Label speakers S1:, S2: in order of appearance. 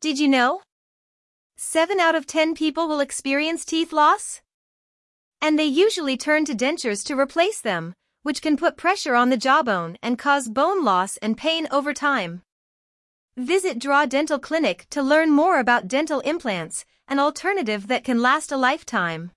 S1: Did you know? 7 out of 10 people will experience teeth loss. And they usually turn to dentures to replace them, which can put pressure on the jawbone and cause bone loss and pain over time. Visit Draw Dental Clinic to learn more about dental implants, an alternative that can last a lifetime.